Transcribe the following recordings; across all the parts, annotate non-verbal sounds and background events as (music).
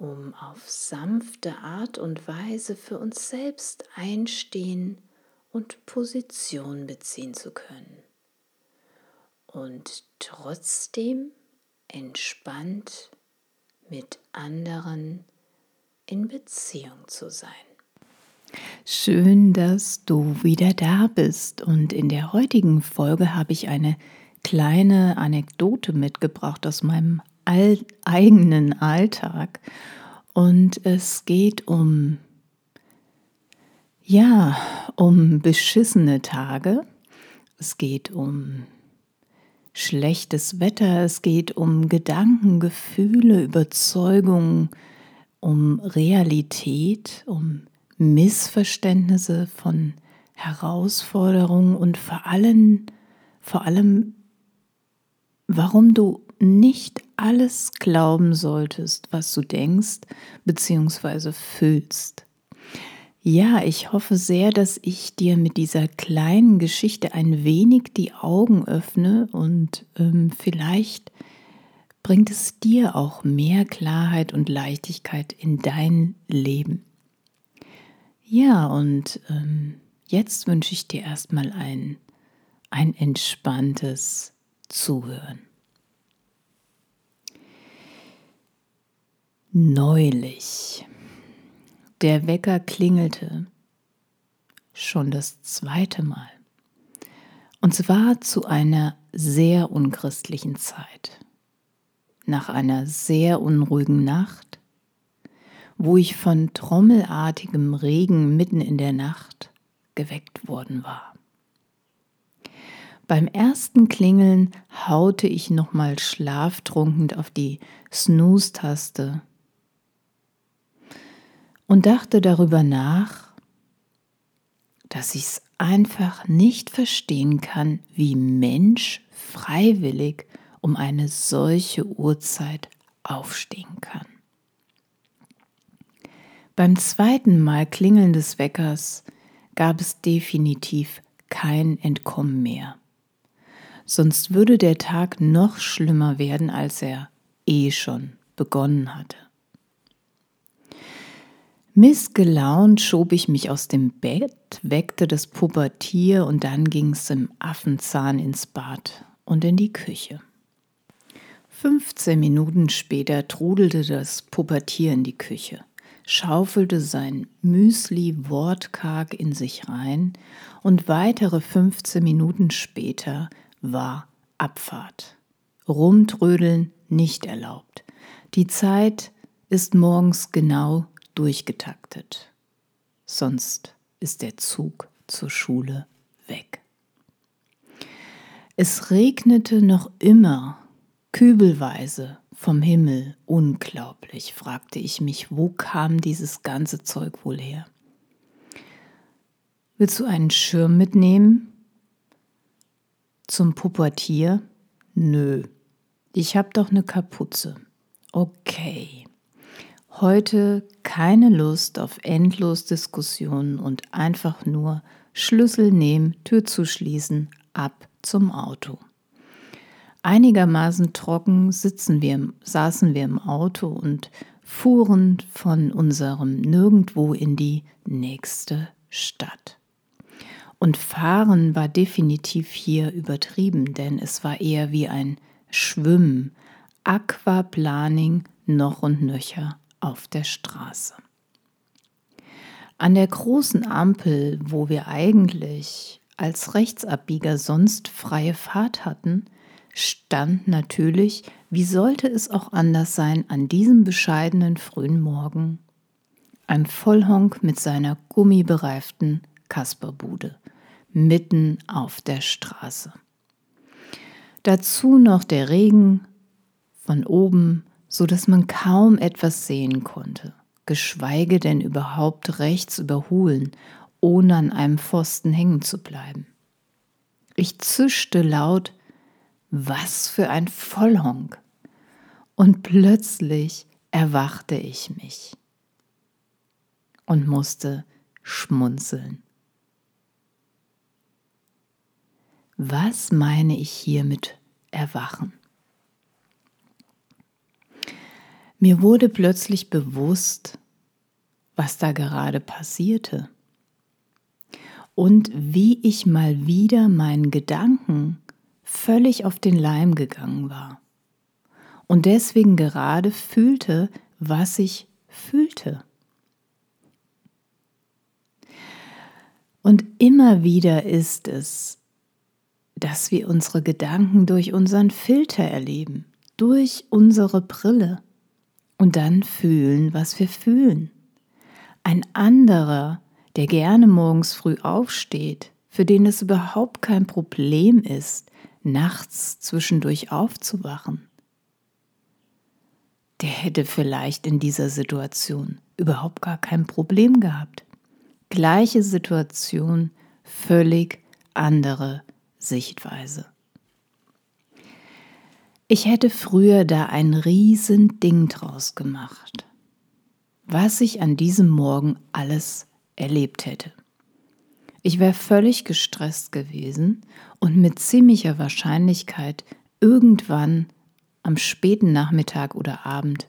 um auf sanfte Art und Weise für uns selbst einstehen und Position beziehen zu können. Und trotzdem entspannt mit anderen in Beziehung zu sein. Schön, dass du wieder da bist. Und in der heutigen Folge habe ich eine kleine Anekdote mitgebracht aus meinem all eigenen Alltag. Und es geht um, ja, um beschissene Tage. Es geht um schlechtes Wetter. Es geht um Gedanken, Gefühle, Überzeugungen, um Realität, um Missverständnisse von Herausforderungen und vor allem, vor allem, warum du nicht alles glauben solltest, was du denkst bzw. fühlst. Ja, ich hoffe sehr, dass ich dir mit dieser kleinen Geschichte ein wenig die Augen öffne und ähm, vielleicht bringt es dir auch mehr Klarheit und Leichtigkeit in dein Leben. Ja, und ähm, jetzt wünsche ich dir erstmal ein, ein entspanntes Zuhören. Neulich. Der Wecker klingelte schon das zweite Mal. Und zwar zu einer sehr unchristlichen Zeit. Nach einer sehr unruhigen Nacht, wo ich von trommelartigem Regen mitten in der Nacht geweckt worden war. Beim ersten Klingeln haute ich nochmal schlaftrunken auf die Snooze-Taste und dachte darüber nach, dass ich es einfach nicht verstehen kann, wie Mensch freiwillig um eine solche Uhrzeit aufstehen kann. Beim zweiten Mal Klingeln des Weckers gab es definitiv kein Entkommen mehr. Sonst würde der Tag noch schlimmer werden, als er eh schon begonnen hatte. Missgelaunt schob ich mich aus dem Bett, weckte das Pubertier und dann ging es im Affenzahn ins Bad und in die Küche. 15 Minuten später trudelte das Pubertier in die Küche, schaufelte sein Müsli wortkarg in sich rein und weitere 15 Minuten später war Abfahrt. Rumtrödeln nicht erlaubt. Die Zeit ist morgens genau durchgetaktet. Sonst ist der Zug zur Schule weg. Es regnete noch immer kübelweise vom Himmel. Unglaublich, fragte ich mich, wo kam dieses ganze Zeug wohl her? Willst du einen Schirm mitnehmen? Zum Pubertier? Nö, ich hab doch eine Kapuze. Okay. Heute keine Lust auf endlos Diskussionen und einfach nur Schlüssel nehmen, Tür zuschließen, ab zum Auto. Einigermaßen trocken sitzen wir, saßen wir im Auto und fuhren von unserem Nirgendwo in die nächste Stadt. Und fahren war definitiv hier übertrieben, denn es war eher wie ein Schwimmen, Aquaplaning noch und nöcher auf der Straße. An der großen Ampel, wo wir eigentlich als Rechtsabbieger sonst freie Fahrt hatten, stand natürlich, wie sollte es auch anders sein, an diesem bescheidenen frühen Morgen ein Vollhonk mit seiner gummibereiften Kasperbude mitten auf der Straße. Dazu noch der Regen von oben, so dass man kaum etwas sehen konnte, geschweige denn überhaupt rechts überholen, ohne an einem Pfosten hängen zu bleiben. Ich zischte laut, was für ein Vollhonk! Und plötzlich erwachte ich mich und musste schmunzeln. Was meine ich hier mit erwachen? Mir wurde plötzlich bewusst, was da gerade passierte. Und wie ich mal wieder meinen Gedanken völlig auf den Leim gegangen war. Und deswegen gerade fühlte, was ich fühlte. Und immer wieder ist es, dass wir unsere Gedanken durch unseren Filter erleben, durch unsere Brille und dann fühlen, was wir fühlen. Ein anderer, der gerne morgens früh aufsteht, für den es überhaupt kein Problem ist, nachts zwischendurch aufzuwachen, der hätte vielleicht in dieser Situation überhaupt gar kein Problem gehabt. Gleiche Situation, völlig andere Sichtweise. Ich hätte früher da ein riesen Ding draus gemacht, was ich an diesem Morgen alles erlebt hätte. Ich wäre völlig gestresst gewesen und mit ziemlicher Wahrscheinlichkeit irgendwann am späten Nachmittag oder Abend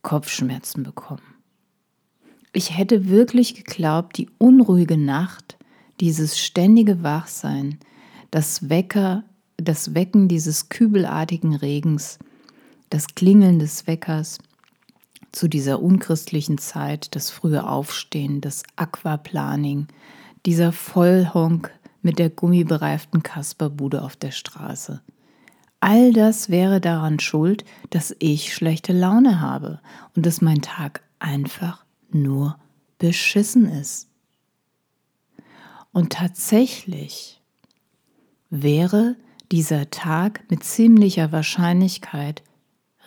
Kopfschmerzen bekommen. Ich hätte wirklich geglaubt, die unruhige Nacht, dieses ständige Wachsein, das Wecker, das Wecken dieses kübelartigen Regens, das Klingeln des Weckers zu dieser unchristlichen Zeit, das frühe Aufstehen, das Aquaplaning, dieser Vollhonk mit der gummibereiften Kasperbude auf der Straße. All das wäre daran schuld, dass ich schlechte Laune habe und dass mein Tag einfach nur beschissen ist. Und tatsächlich wäre dieser Tag mit ziemlicher Wahrscheinlichkeit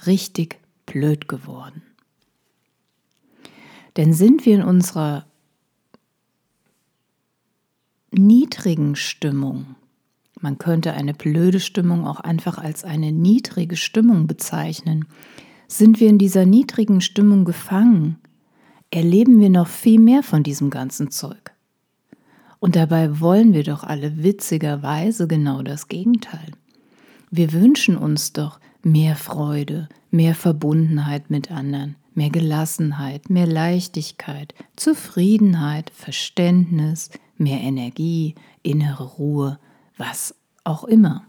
richtig blöd geworden. Denn sind wir in unserer niedrigen Stimmung, man könnte eine blöde Stimmung auch einfach als eine niedrige Stimmung bezeichnen, sind wir in dieser niedrigen Stimmung gefangen, erleben wir noch viel mehr von diesem ganzen Zeug. Und dabei wollen wir doch alle witzigerweise genau das Gegenteil. Wir wünschen uns doch mehr Freude, mehr Verbundenheit mit anderen, mehr Gelassenheit, mehr Leichtigkeit, Zufriedenheit, Verständnis, mehr Energie, innere Ruhe, was auch immer.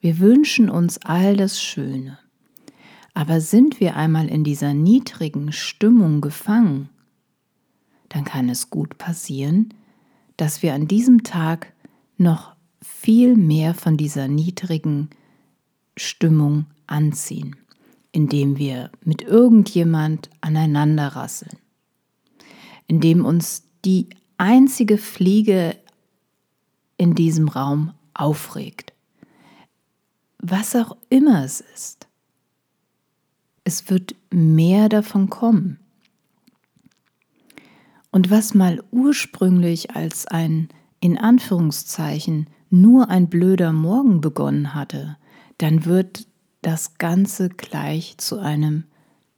Wir wünschen uns all das Schöne. Aber sind wir einmal in dieser niedrigen Stimmung gefangen, dann kann es gut passieren, dass wir an diesem Tag noch viel mehr von dieser niedrigen Stimmung anziehen, indem wir mit irgendjemand aneinander rasseln, indem uns die einzige Fliege in diesem Raum aufregt. Was auch immer es ist. Es wird mehr davon kommen. Und was mal ursprünglich als ein in Anführungszeichen nur ein blöder Morgen begonnen hatte, dann wird das Ganze gleich zu einem,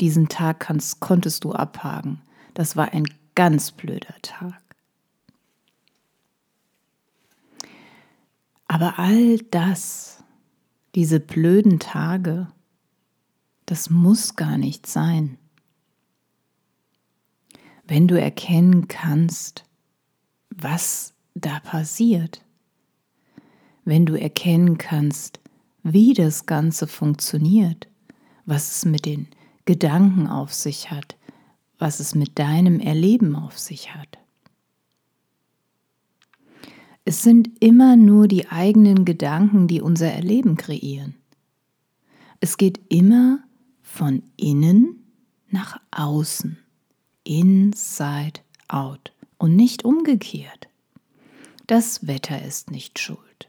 diesen Tag kannst, konntest du abhaken. Das war ein ganz blöder Tag. Aber all das, diese blöden Tage, das muss gar nicht sein. Wenn du erkennen kannst, was da passiert, wenn du erkennen kannst, wie das Ganze funktioniert, was es mit den Gedanken auf sich hat, was es mit deinem Erleben auf sich hat. Es sind immer nur die eigenen Gedanken, die unser Erleben kreieren. Es geht immer von innen nach außen, inside out und nicht umgekehrt. Das Wetter ist nicht schuld,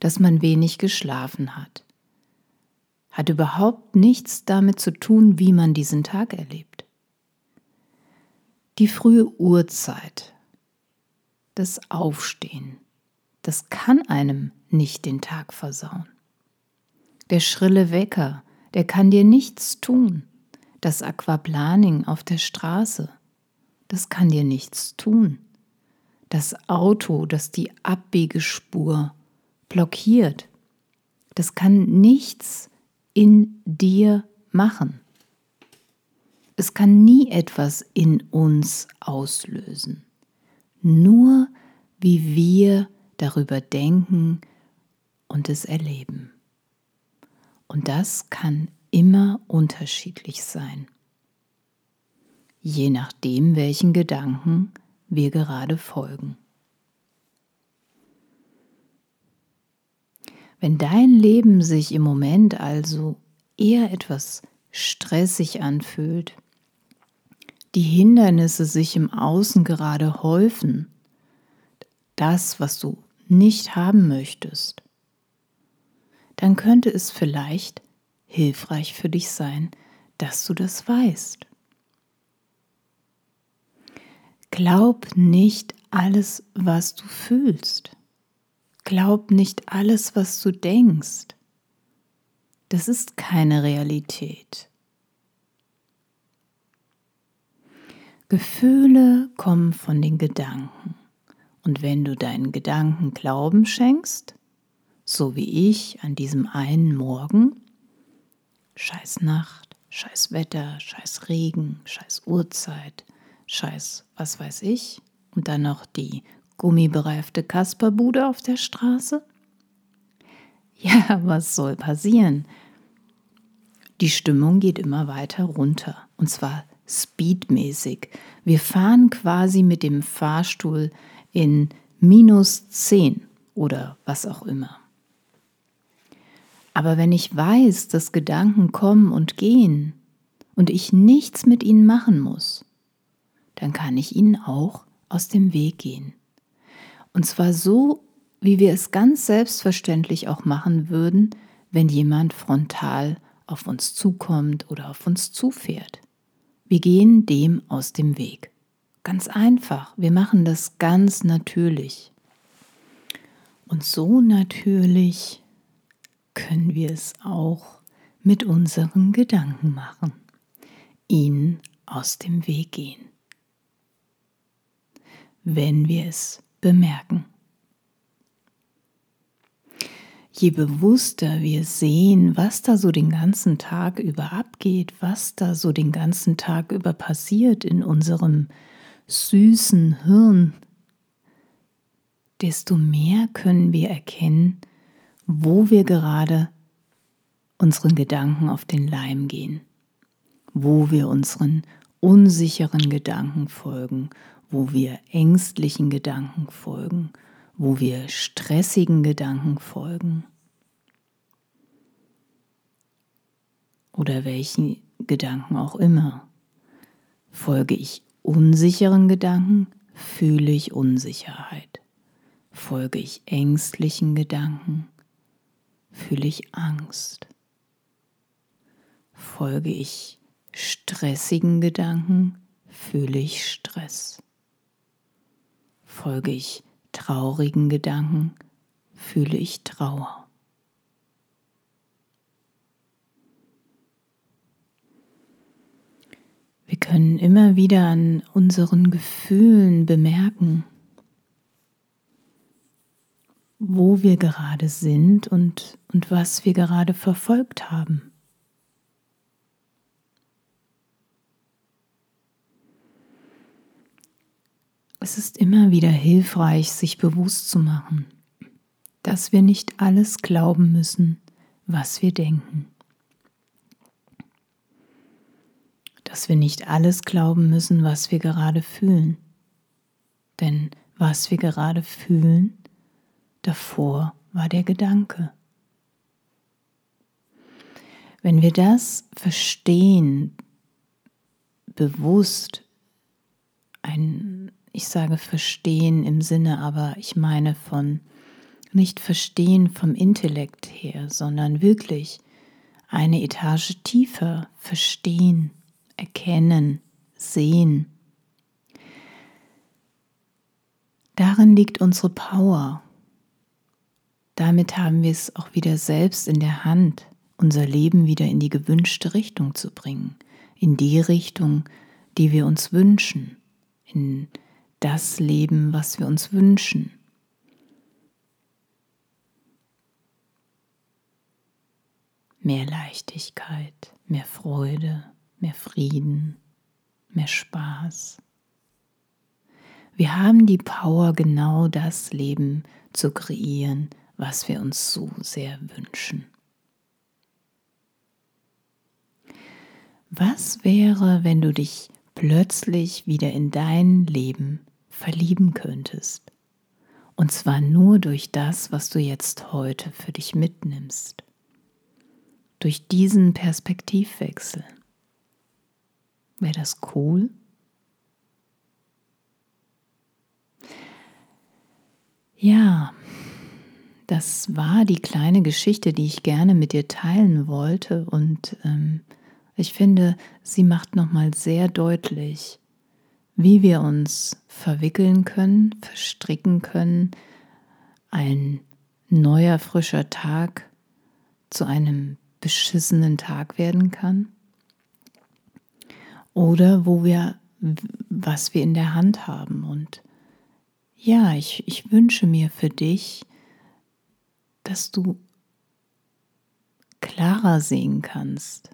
dass man wenig geschlafen hat. Hat überhaupt nichts damit zu tun, wie man diesen Tag erlebt. Die frühe Uhrzeit, das Aufstehen, das kann einem nicht den Tag versauen. Der schrille Wecker, der kann dir nichts tun. Das Aquaplaning auf der Straße, das kann dir nichts tun. Das Auto, das die Abbiegespur blockiert, das kann nichts in dir machen. Es kann nie etwas in uns auslösen. Nur wie wir darüber denken und es erleben. Und das kann immer unterschiedlich sein, je nachdem, welchen Gedanken wir gerade folgen. Wenn dein Leben sich im Moment also eher etwas stressig anfühlt, die Hindernisse sich im Außen gerade häufen, das, was du nicht haben möchtest, dann könnte es vielleicht hilfreich für dich sein, dass du das weißt. Glaub nicht alles, was du fühlst. Glaub nicht alles, was du denkst. Das ist keine Realität. Gefühle kommen von den Gedanken. Und wenn du deinen Gedanken Glauben schenkst, so wie ich an diesem einen Morgen, scheiß Nacht, scheiß Wetter, scheiß Regen, scheiß Uhrzeit, scheiß was weiß ich, und dann noch die gummibereifte Kasperbude auf der Straße? (laughs) Ja, was soll passieren? Die Stimmung geht immer weiter runter, und zwar speedmäßig. Wir fahren quasi mit dem Fahrstuhl in minus 10 oder was auch immer. Aber wenn ich weiß, dass Gedanken kommen und gehen und ich nichts mit ihnen machen muss, dann kann ich ihnen auch aus dem Weg gehen. Und zwar so, wie wir es ganz selbstverständlich auch machen würden, wenn jemand frontal auf uns zukommt oder auf uns zufährt. Wir gehen dem aus dem Weg. Ganz einfach. Wir machen das ganz natürlich. Und so natürlich können wir es auch mit unseren Gedanken machen. Ihnen aus dem Weg gehen. Wenn wir es bemerken. Je bewusster wir sehen, was da so den ganzen Tag über abgeht, was da so den ganzen Tag über passiert in unserem süßen Hirn, desto mehr können wir erkennen, wo wir gerade unseren Gedanken auf den Leim gehen, wo wir unseren unsicheren Gedanken folgen, wo wir ängstlichen Gedanken folgen, wo wir stressigen Gedanken folgen oder welchen Gedanken auch immer. Folge ich unsicheren Gedanken, fühle ich Unsicherheit. Folge ich ängstlichen Gedanken, fühle ich Angst. Folge ich stressigen Gedanken, fühle ich Stress. Folge ich traurigen Gedanken, fühle ich Trauer. Wir können immer wieder an unseren Gefühlen bemerken, wo wir gerade sind und, und was wir gerade verfolgt haben. Es ist immer wieder hilfreich, sich bewusst zu machen, dass wir nicht alles glauben müssen, was wir denken. dass wir nicht alles glauben müssen, was wir gerade fühlen. Denn was wir gerade fühlen, davor war der Gedanke. Wenn wir das verstehen, bewusst, ein, ich sage verstehen im Sinne, aber ich meine von nicht verstehen vom Intellekt her, sondern wirklich eine Etage tiefer verstehen, erkennen, sehen. Darin liegt unsere Power. Damit haben wir es auch wieder selbst in der Hand, unser Leben wieder in die gewünschte Richtung zu bringen, in die Richtung, die wir uns wünschen, in das Leben, was wir uns wünschen. Mehr Leichtigkeit, mehr Freude, mehr Frieden, mehr Spaß. Wir haben die Power, genau das Leben zu kreieren, was wir uns so sehr wünschen. Was wäre, wenn du dich plötzlich wieder in dein Leben verlieben könntest? Und zwar nur durch das, was du jetzt heute für dich mitnimmst. Durch diesen Perspektivwechsel. Wäre das cool? Ja, das war die kleine Geschichte, die ich gerne mit dir teilen wollte. Und ähm, ich finde, sie macht nochmal sehr deutlich, wie wir uns verwickeln können, verstricken können, ein neuer, frischer Tag zu einem beschissenen Tag werden kann. Oder wo wir, was wir in der Hand haben. Und ja, ich, ich wünsche mir für dich, dass du klarer sehen kannst,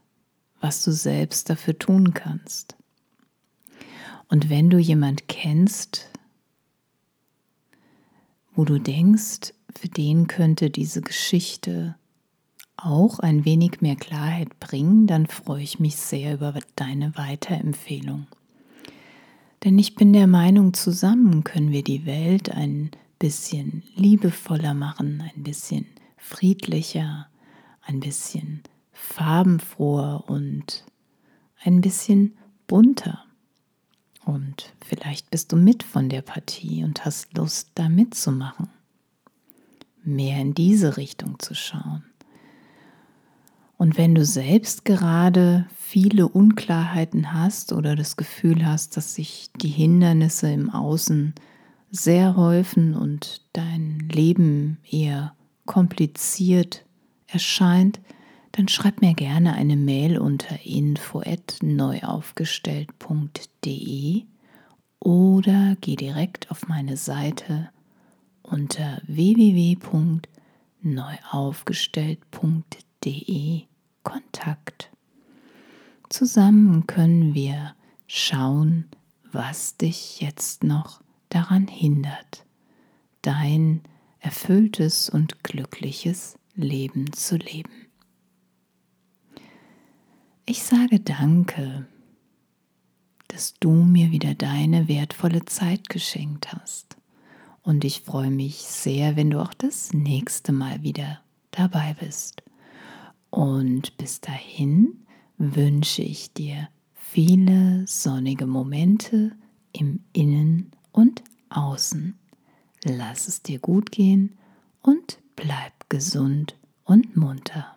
was du selbst dafür tun kannst. Und wenn du jemand kennst, wo du denkst, für den könnte diese Geschichte auch ein wenig mehr Klarheit bringen, dann freue ich mich sehr über deine Weiterempfehlung. Denn ich bin der Meinung, zusammen können wir die Welt ein bisschen liebevoller machen, ein bisschen friedlicher, ein bisschen farbenfroher und ein bisschen bunter. Und vielleicht bist du mit von der Partie und hast Lust, da mitzumachen. Mehr in diese Richtung zu schauen. Und wenn du selbst gerade viele Unklarheiten hast oder das Gefühl hast, dass sich die Hindernisse im Außen sehr häufen und dein Leben eher kompliziert erscheint, dann schreib mir gerne eine Mail unter info@neuaufgestellt.de oder geh direkt auf meine Seite unter www.neuaufgestellt.de Kontakt. Zusammen können wir schauen, was dich jetzt noch daran hindert, dein erfülltes und glückliches Leben zu leben. Ich sage danke, dass du mir wieder deine wertvolle Zeit geschenkt hast. Und ich freue mich sehr, wenn du auch das nächste Mal wieder dabei bist. Und bis dahin wünsche ich dir viele sonnige Momente im Innen und Außen. Lass es dir gut gehen und bleib gesund und munter.